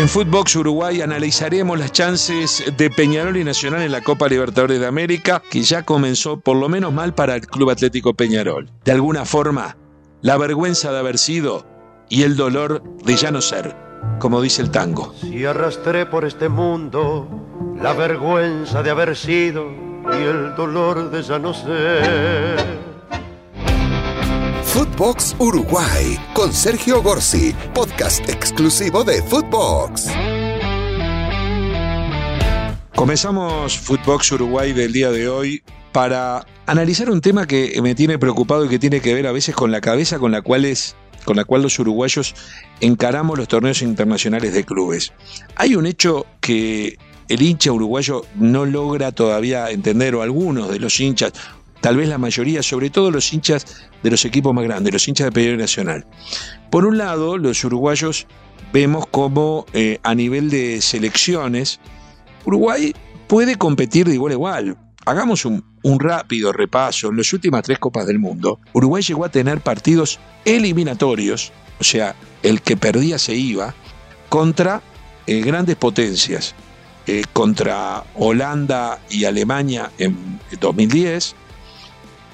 En Footbox Uruguay analizaremos las chances de Peñarol y Nacional en la Copa Libertadores de América, que ya comenzó por lo menos mal para el Club Atlético Peñarol. De alguna forma, la vergüenza de haber sido y el dolor de ya no ser, como dice el tango. Si arrastré por este mundo la vergüenza de haber sido y el dolor de ya no ser. Footbox Uruguay con Sergio Gorsi, podcast exclusivo de Footbox. Comenzamos Footbox Uruguay del día de hoy para analizar un tema que me tiene preocupado y que tiene que ver a veces con la cabeza con la cual es con la cual los uruguayos encaramos los torneos internacionales de clubes. Hay un hecho que el hincha uruguayo no logra todavía entender, o algunos de los hinchas, tal vez la mayoría, sobre todo los hinchas de los equipos más grandes, los hinchas de Peñarol Nacional. Por un lado, los uruguayos vemos como eh, a nivel de selecciones, Uruguay puede competir de igual a igual. Hagamos un, rápido repaso. En las últimas tres Copas del Mundo, Uruguay llegó a tener partidos eliminatorios, o sea, el que perdía se iba, contra eh, grandes potencias. Eh, contra Holanda y Alemania en 2010,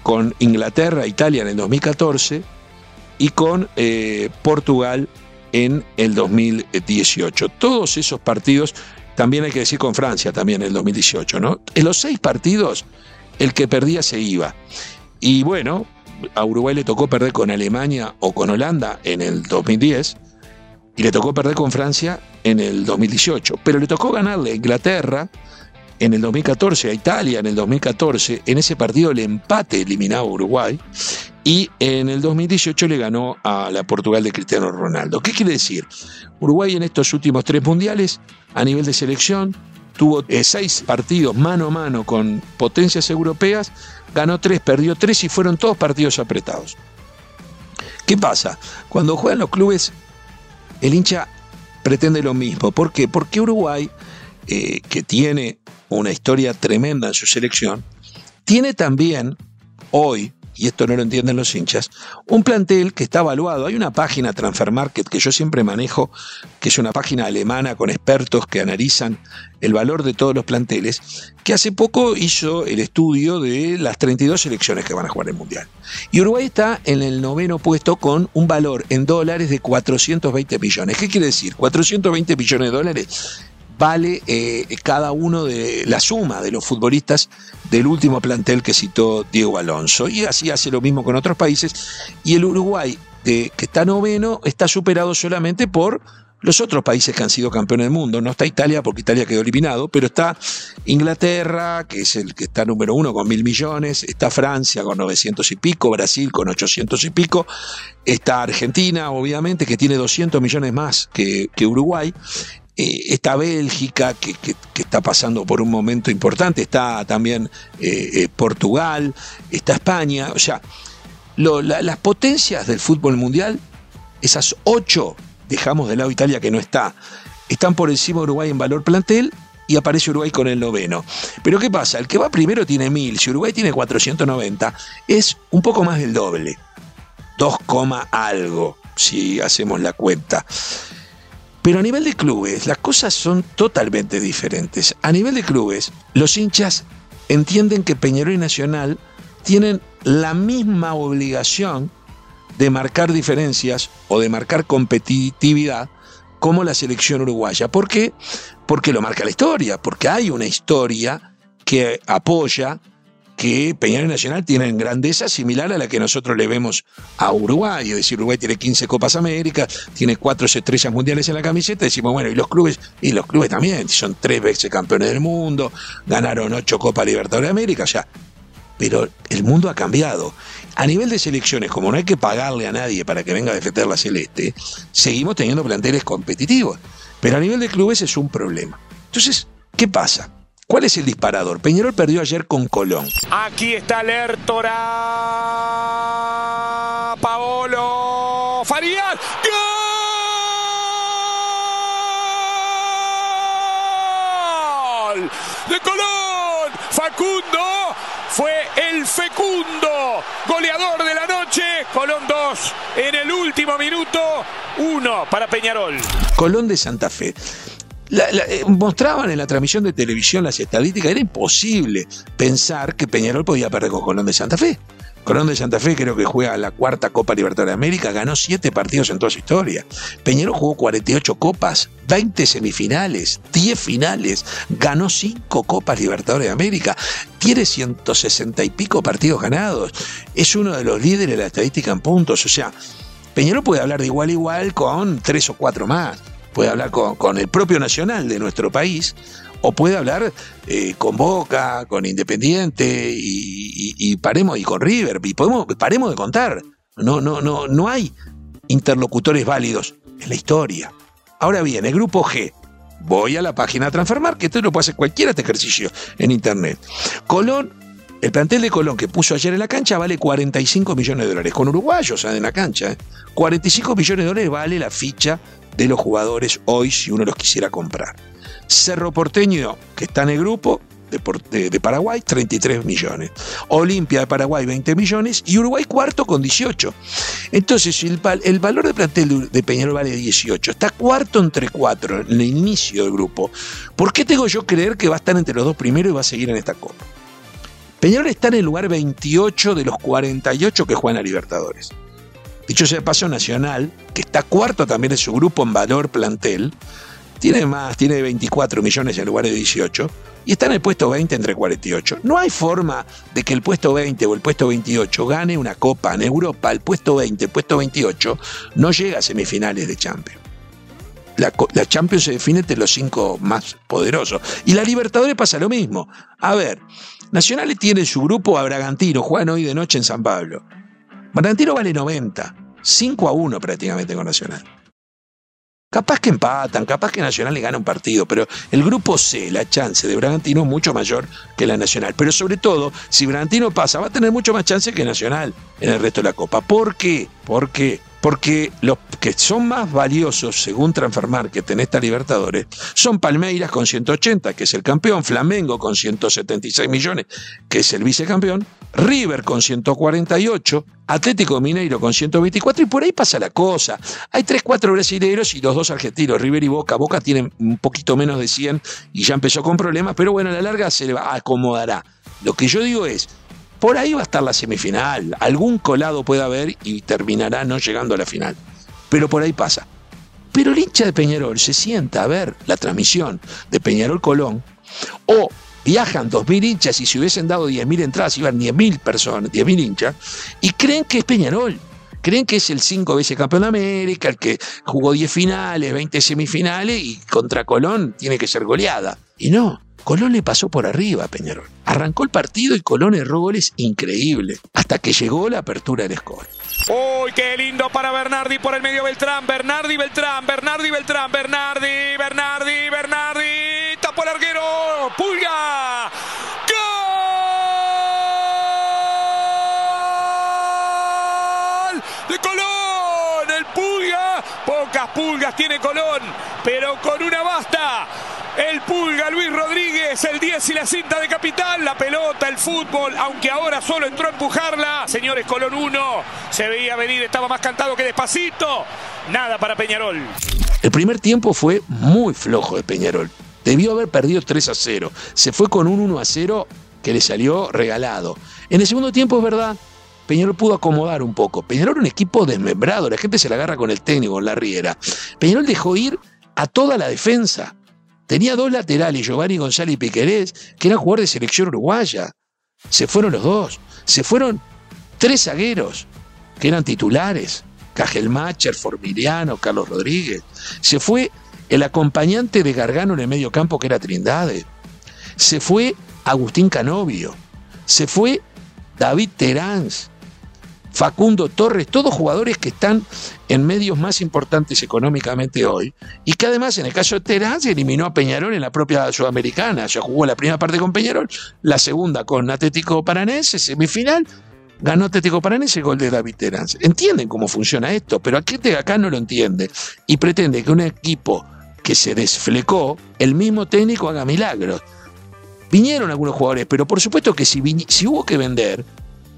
con Inglaterra, Italia en el 2014 y con eh, Portugal en el 2018. Todos esos partidos, también hay que decir con Francia también en el 2018, ¿no? En los seis partidos, el que perdía se iba. Y bueno, a Uruguay le tocó perder con Alemania o con Holanda en el 2010 y le tocó perder con Francia en el 2018, pero le tocó ganarle a Inglaterra, en el 2014 a Italia, en el 2014, en ese partido el empate eliminaba a Uruguay y en el 2018 le ganó a la Portugal de Cristiano Ronaldo. ¿Qué quiere decir? Uruguay en estos últimos tres mundiales, a nivel de selección, tuvo eh, seis partidos mano a mano con potencias europeas, ganó tres, perdió tres y fueron todos partidos apretados. ¿Qué pasa? Cuando juegan los clubes, el hincha pretende lo mismo. ¿Por qué? Porque Uruguay, eh, que tiene una historia tremenda en su selección, tiene también hoy, y esto no lo entienden los hinchas, un plantel que está evaluado. Hay una página Transfer Market que yo siempre manejo, que es una página alemana con expertos que analizan el valor de todos los planteles, que hace poco hizo el estudio de las 32 selecciones que van a jugar el Mundial. Y Uruguay está en el noveno puesto con un valor en dólares de 420 millones. ¿Qué quiere decir? 420 millones de dólares vale eh, cada uno de la suma de los futbolistas del último plantel que citó Diego Alonso. Y así hace lo mismo con otros países. Y el Uruguay, que está noveno, está superado solamente por los otros países que han sido campeones del mundo. No está Italia porque Italia quedó eliminado, pero está Inglaterra, que es el que está número uno con mil millones, está Francia con 900 y pico, Brasil con 800 y pico, está Argentina, obviamente, que tiene 200 millones más que, que Uruguay, eh, está Bélgica, que, está pasando por un momento importante, está también eh, eh, Portugal, está España, o sea, las potencias del fútbol mundial, esas ocho, dejamos de lado Italia que no está, están por encima de Uruguay en valor plantel y aparece Uruguay con el noveno. Pero ¿qué pasa? El que va primero tiene mil, si Uruguay tiene 490, es un poco más del doble. 2, algo, si hacemos la cuenta. Pero a nivel de clubes, las cosas son totalmente diferentes. A nivel de clubes, los hinchas entienden que Peñarol y Nacional tienen la misma obligación de marcar diferencias o de marcar competitividad como la selección uruguaya. ¿Por qué? Porque lo marca la historia, porque hay una historia que apoya que Peñarol Nacional tienen grandeza similar a la que nosotros le vemos a Uruguay. Es decir, Uruguay tiene 15 Copas América, tiene cuatro estrellas mundiales en la camiseta. Decimos, bueno, y los clubes, y los clubes también, son tres veces campeones del mundo, ganaron ocho Copas Libertadores de América, ya. Pero el mundo ha cambiado. A nivel de selecciones, como no hay que pagarle a nadie para que venga a defender la celeste, seguimos teniendo planteles competitivos. Pero a nivel de clubes es un problema. Entonces, ¿qué pasa? ¿Cuál es el disparador? Peñarol perdió ayer con Colón. Aquí está Lertora. Paolo Farías. ¡Gol! De Colón. Facundo fue el fecundo goleador de la noche. Colón 2 en el último minuto uno para Peñarol. Colón de Santa Fe. Eh, mostraban en la transmisión de televisión las estadísticas, era imposible pensar que Peñarol podía perder con Colón de Santa Fe. Colón de Santa Fe creo que juega la cuarta Copa Libertadores de América, ganó siete partidos en toda su historia. Peñarol jugó 48 copas, 20 semifinales, 10 finales, ganó 5 Copas Libertadores de América, tiene 160 y pico partidos ganados, es uno de los líderes de la estadística en puntos, o sea, Peñarol puede hablar de igual a igual con tres o cuatro más. Puede hablar con, el propio Nacional de nuestro país, o puede hablar eh, con Boca, con Independiente, y, paremos, y con River, y podemos, paremos de contar. No, no, no, no hay interlocutores válidos en la historia. Ahora bien, el grupo G. Voy a la página de Transfermar, que esto lo puede hacer cualquiera este ejercicio en internet. Colón el plantel de Colón que puso ayer en la cancha vale 45 millones de dólares. Con uruguayos en la cancha. ¿eh? 45 millones de dólares vale la ficha de los jugadores hoy si uno los quisiera comprar. Cerro Porteño, que está en el grupo de, Paraguay, 33 millones. Olimpia de Paraguay, 20 millones. Y Uruguay cuarto con 18. Entonces, el, el valor de plantel de- Peñarol vale 18. Está cuarto entre cuatro en el inicio del grupo. ¿Por qué tengo yo creer que va a estar entre los dos primeros y va a seguir en esta Copa? Peñarol está en el lugar 28 de los 48 que juegan a Libertadores. Dicho sea de paso, Nacional, que está cuarto también en su grupo en valor plantel, tiene más, tiene 24 millones en lugar de 18 y está en el puesto 20 entre 48. No hay forma de que el puesto 20 o el puesto 28 gane una copa en Europa. El puesto 20, el puesto 28 no llega a semifinales de Champions. La, la Champions se define entre los cinco más poderosos. Y la Libertadores pasa lo mismo. A ver, Nacional tiene en su grupo a Bragantino, juegan hoy de noche en San Pablo. Bragantino vale 90, 5 a 1 prácticamente con Nacional. Capaz que empatan, capaz que Nacional le gana un partido, pero el grupo C, la chance de Bragantino es mucho mayor que la Nacional. Pero sobre todo, si Bragantino pasa, va a tener mucho más chance que Nacional en el resto de la Copa. ¿Por qué? ¿Por qué? Porque los que son más valiosos, según Transfer Market en esta Libertadores, son Palmeiras con 180, que es el campeón, Flamengo con 176 millones, que es el vicecampeón, River con 148, Atlético Mineiro con 124, y por ahí pasa la cosa. Hay 3, 4 brasileños y los dos argentinos, River y Boca. Boca tienen un poquito menos de 100 y ya empezó con problemas, pero bueno, a la larga se le acomodará. Lo que yo digo es, por ahí va a estar la semifinal. Algún colado puede haber y terminará no llegando a la final. Pero por ahí pasa. Pero el hincha de Peñarol se sienta a ver la transmisión de Peñarol Colón o viajan 2.000 hinchas y si hubiesen dado 10.000 entradas iban 10.000 personas, 10.000 hinchas y creen que es Peñarol. Creen que es el cinco veces campeón de América, el que jugó 10 finales, 20 semifinales y contra Colón tiene que ser goleada. Y no, Colón le pasó por arriba a Peñarol. Arrancó el partido y Colón erró goles increíbles, hasta que llegó la apertura del score. Uy, qué lindo para Bernardi por el medio Beltrán. Bernardi, Beltrán, Bernardi, Beltrán, Bernardi, Bernardi, Bernardi. Tapó el arquero. Pulga. ¡Gol! De Colón. El Pulga. Pocas pulgas tiene Colón, pero con una basta. El Pulga, Luis Rodríguez, el 10 y la cinta de capital, la pelota, el fútbol, aunque ahora solo entró a empujarla. Señores, Colón 1, se veía venir, estaba más cantado que despacito. Nada para Peñarol. El primer tiempo fue muy flojo de Peñarol. Debió haber perdido 3 a 0. Se fue con un 1 a 0 que le salió regalado. En el segundo tiempo, es verdad, Peñarol pudo acomodar un poco. Peñarol un equipo desmembrado, la gente se la agarra con el técnico, con la riera. Peñarol dejó ir a toda la defensa. Tenía dos laterales, Giovanni González y Piquerés, que eran jugadores de selección uruguaya. Se fueron los dos. Se fueron tres zagueros, que eran titulares. Cajelmacher, Formiliano, Carlos Rodríguez. Se fue el acompañante de Gargano en el medio campo, que era Trindade. Se fue Agustín Canovio. Se fue David Teráns. Facundo Torres, todos jugadores que están en medios más importantes económicamente hoy, y que además en el caso de Terán se eliminó a Peñarol en la propia Sudamericana, ya jugó la primera parte con Peñarol, la segunda con Atlético Paranense, semifinal, ganó Atlético Paranense, gol de David Terán. Entienden cómo funciona esto, pero aquí acá no lo entiende y pretende que un equipo que se desflecó, el mismo técnico haga milagros. Vinieron algunos jugadores, pero por supuesto que si hubo que vender,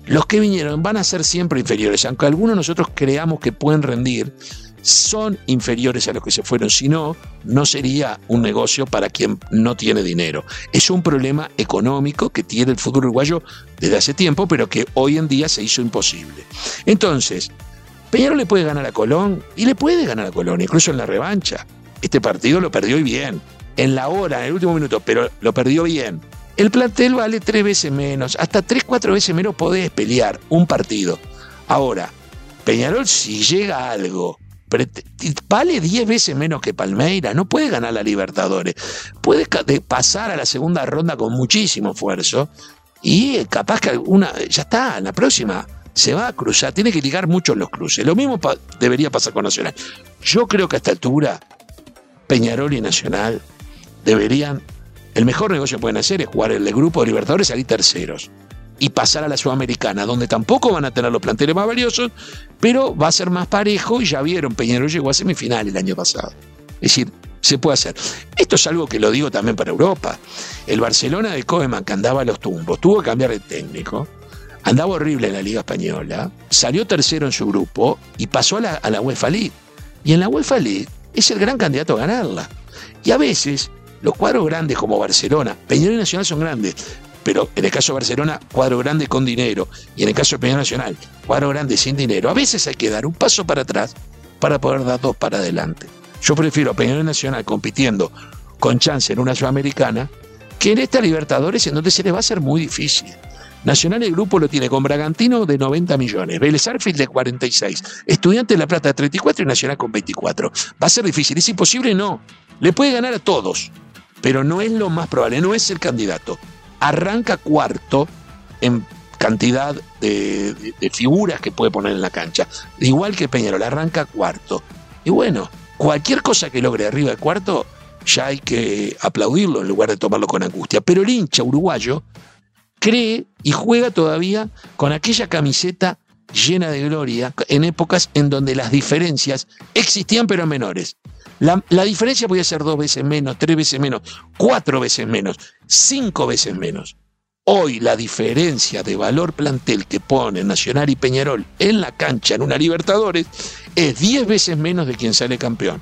los que vinieron van a ser siempre inferiores, aunque algunos nosotros creamos que pueden rendir, son inferiores a los que se fueron. Si no, no sería un negocio para quien no tiene dinero. Es un problema económico que tiene el fútbol uruguayo desde hace tiempo, pero que hoy en día se hizo imposible. Entonces, Peñarol le puede ganar a Colón y le puede ganar a Colón, incluso en la revancha. Este partido lo perdió y bien, en la hora, en el último minuto, pero lo perdió bien. El plantel vale tres veces menos, hasta tres, cuatro veces menos podés pelear un partido. Ahora, Peñarol si llega algo vale 10 veces menos que Palmeira, no puede ganar la Libertadores, puede pasar a la segunda ronda con muchísimo esfuerzo y eh, capaz que una, ya está, en la próxima se va a cruzar, tiene que ligar mucho los cruces. Lo mismo debería pasar con Nacional. Yo creo que a esta altura Peñarol y Nacional deberían, el mejor negocio que pueden hacer es jugar el grupo de Libertadores salir terceros y pasar a la Sudamericana, donde tampoco van a tener los planteles más valiosos, pero va a ser más parejo y ya vieron, Peñarol llegó a semifinal el año pasado. Es decir, se puede hacer. Esto es algo que lo digo también para Europa. El Barcelona de Koeman, que andaba a los tumbos, tuvo que cambiar de técnico, andaba horrible en la Liga Española, salió tercero en su grupo y pasó a la, a la UEFA League. Y en la UEFA League es el gran candidato a ganarla. Y a veces los cuadros grandes como Barcelona, Peñarol y Nacional son grandes, pero en el caso de Barcelona, cuadro grande con dinero, y en el caso de Peñarol Nacional, cuadro grande sin dinero. A veces hay que dar un paso para atrás para poder dar dos para adelante. Yo prefiero a Peñarol Nacional compitiendo con chance en una sudamericana que en esta Libertadores en donde se les va a hacer muy difícil. Nacional el grupo lo tiene con Bragantino de 90 millones, Vélez Arfield de 46, Estudiante de La Plata de 34 y Nacional con 24. ¿Va a ser difícil? ¿Es imposible? No. Le puede ganar a todos, pero no es lo más probable, no es el candidato arranca cuarto en cantidad de, figuras que puede poner en la cancha. Igual que Peñarol, arranca cuarto. Y bueno, cualquier cosa que logre arriba de cuarto, ya hay que aplaudirlo en lugar de tomarlo con angustia. Pero el hincha uruguayo cree y juega todavía con aquella camiseta llena de gloria en épocas en donde las diferencias existían pero menores. La, diferencia podía ser dos veces menos, tres veces menos, cuatro veces menos, cinco veces menos. Hoy la diferencia de valor plantel que pone Nacional y Peñarol en la cancha en una Libertadores es diez veces menos de quien sale campeón.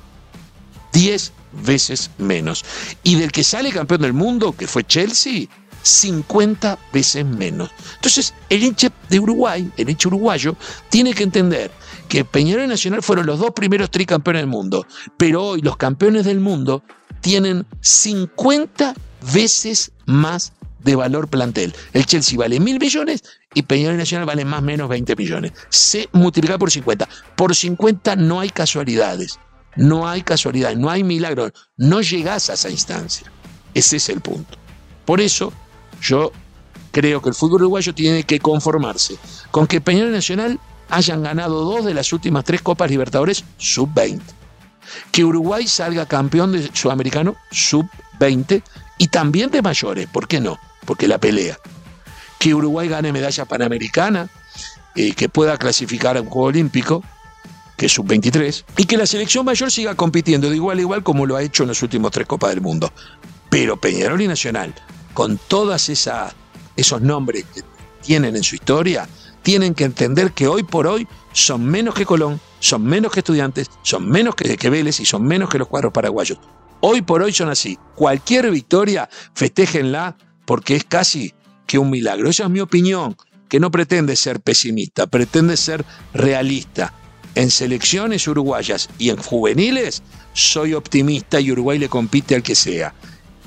Diez veces menos. Y del que sale campeón del mundo, que fue Chelsea, 50 veces menos. Entonces, el hincha de Uruguay, el hincha uruguayo, tiene que entender que Peñarol y Nacional fueron los dos primeros tricampeones del mundo, pero hoy los campeones del mundo tienen 50 veces más de valor plantel. El Chelsea vale mil millones y Peñarol y Nacional vale más o menos 20 millones. Se multiplica por 50. Por 50 no hay casualidades. No hay casualidades, no hay milagros. No llegas a esa instancia. Ese es el punto. Por eso yo creo que el fútbol uruguayo tiene que conformarse con que Peñarol Nacional hayan ganado dos de las últimas tres Copas Libertadores sub-20. Que Uruguay salga campeón de sudamericano sub-20 y también de mayores, ¿por qué no? Porque la pelea. Que Uruguay gane medalla panamericana, eh, que pueda clasificar a un Juego Olímpico, que es sub-23, y que la selección mayor siga compitiendo de igual a igual como lo ha hecho en los últimos tres Copas del Mundo. Pero Peñarol y Nacional, con todos esos nombres que tienen en su historia, tienen que entender que hoy por hoy son menos que Colón, son menos que estudiantes, son menos que, que Vélez y son menos que los cuadros paraguayos. Hoy por hoy son así. Cualquier victoria, festéjenla porque es casi que un milagro. Esa es mi opinión, que no pretende ser pesimista, pretende ser realista. En selecciones uruguayas y en juveniles soy optimista y Uruguay le compite al que sea.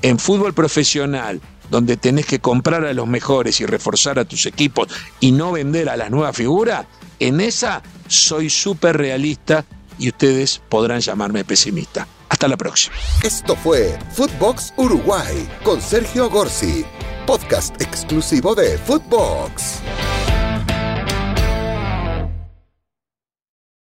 En fútbol profesional donde tenés que comprar a los mejores y reforzar a tus equipos y no vender a las nuevas figuras, en esa soy súper realista y ustedes podrán llamarme pesimista. Hasta la próxima. Esto fue Footbox Uruguay con Sergio Gorsi, podcast exclusivo de Footbox.